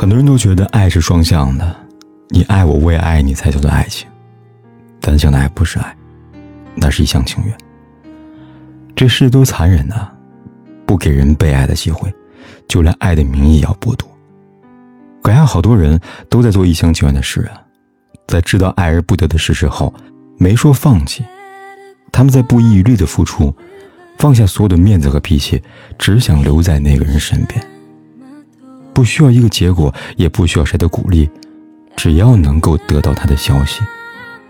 很多人都觉得爱是双向的，你爱我，我也爱你，才叫做爱情。单向的爱不是爱，那是一厢情愿。这世多残忍的，不给人被爱的机会，就连爱的名义也要剥夺。感觉好多人都在做一厢情愿的事啊，在知道爱而不得的事实后，没说放弃，他们在不遗余力的付出，放下所有的面子和脾气，只想留在那个人身边。不需要一个结果，也不需要谁的鼓励，只要能够得到他的消息，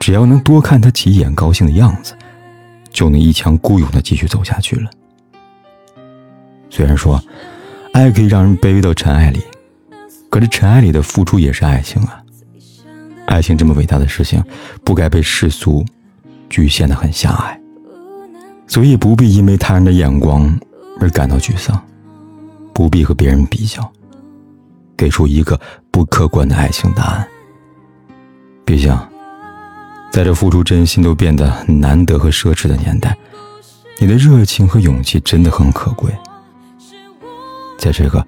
只要能多看他几眼高兴的样子，就能一腔孤勇的继续走下去了。虽然说，爱可以让人卑微到尘埃里，可是尘埃里的付出也是爱情啊！爱情这么伟大的事情，不该被世俗局限的很狭隘，所以不必因为他人的眼光而感到沮丧，不必和别人比较。给出一个不客观的爱情答案。毕竟，在这付出真心都变得难得和奢侈的年代，你的热情和勇气真的很可贵。在这个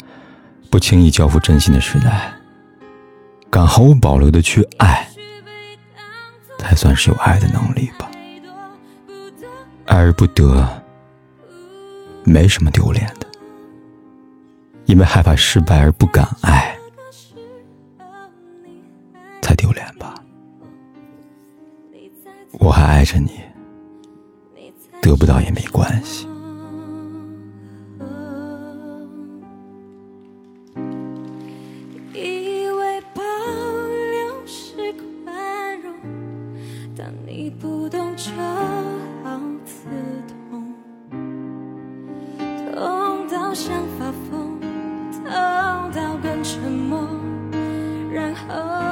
不轻易交付真心的时代，敢毫无保留的去爱，才算是有爱的能力吧。爱而不得，没什么丢脸的。因为害怕失败而不敢爱，才丢脸吧。我还爱着你，得不到也没关系。以为保留是宽容，当你不懂就好刺痛，痛到想发疯。沉默，然后。